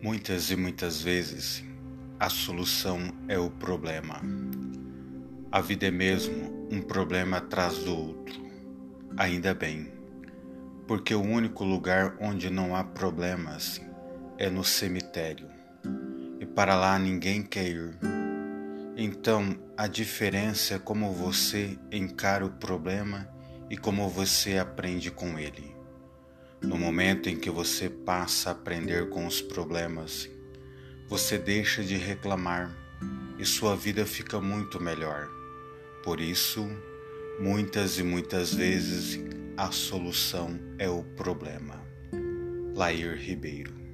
Muitas e muitas vezes a solução é o problema. A vida é mesmo um problema atrás do outro. Ainda bem, porque o único lugar onde não há problemas é no cemitério. E para lá ninguém quer ir. Então, a diferença é como você encara o problema e como você aprende com ele. No momento em que você passa a aprender com os problemas, você deixa de reclamar e sua vida fica muito melhor. Por isso, muitas e muitas vezes a solução é o problema. Lair Ribeiro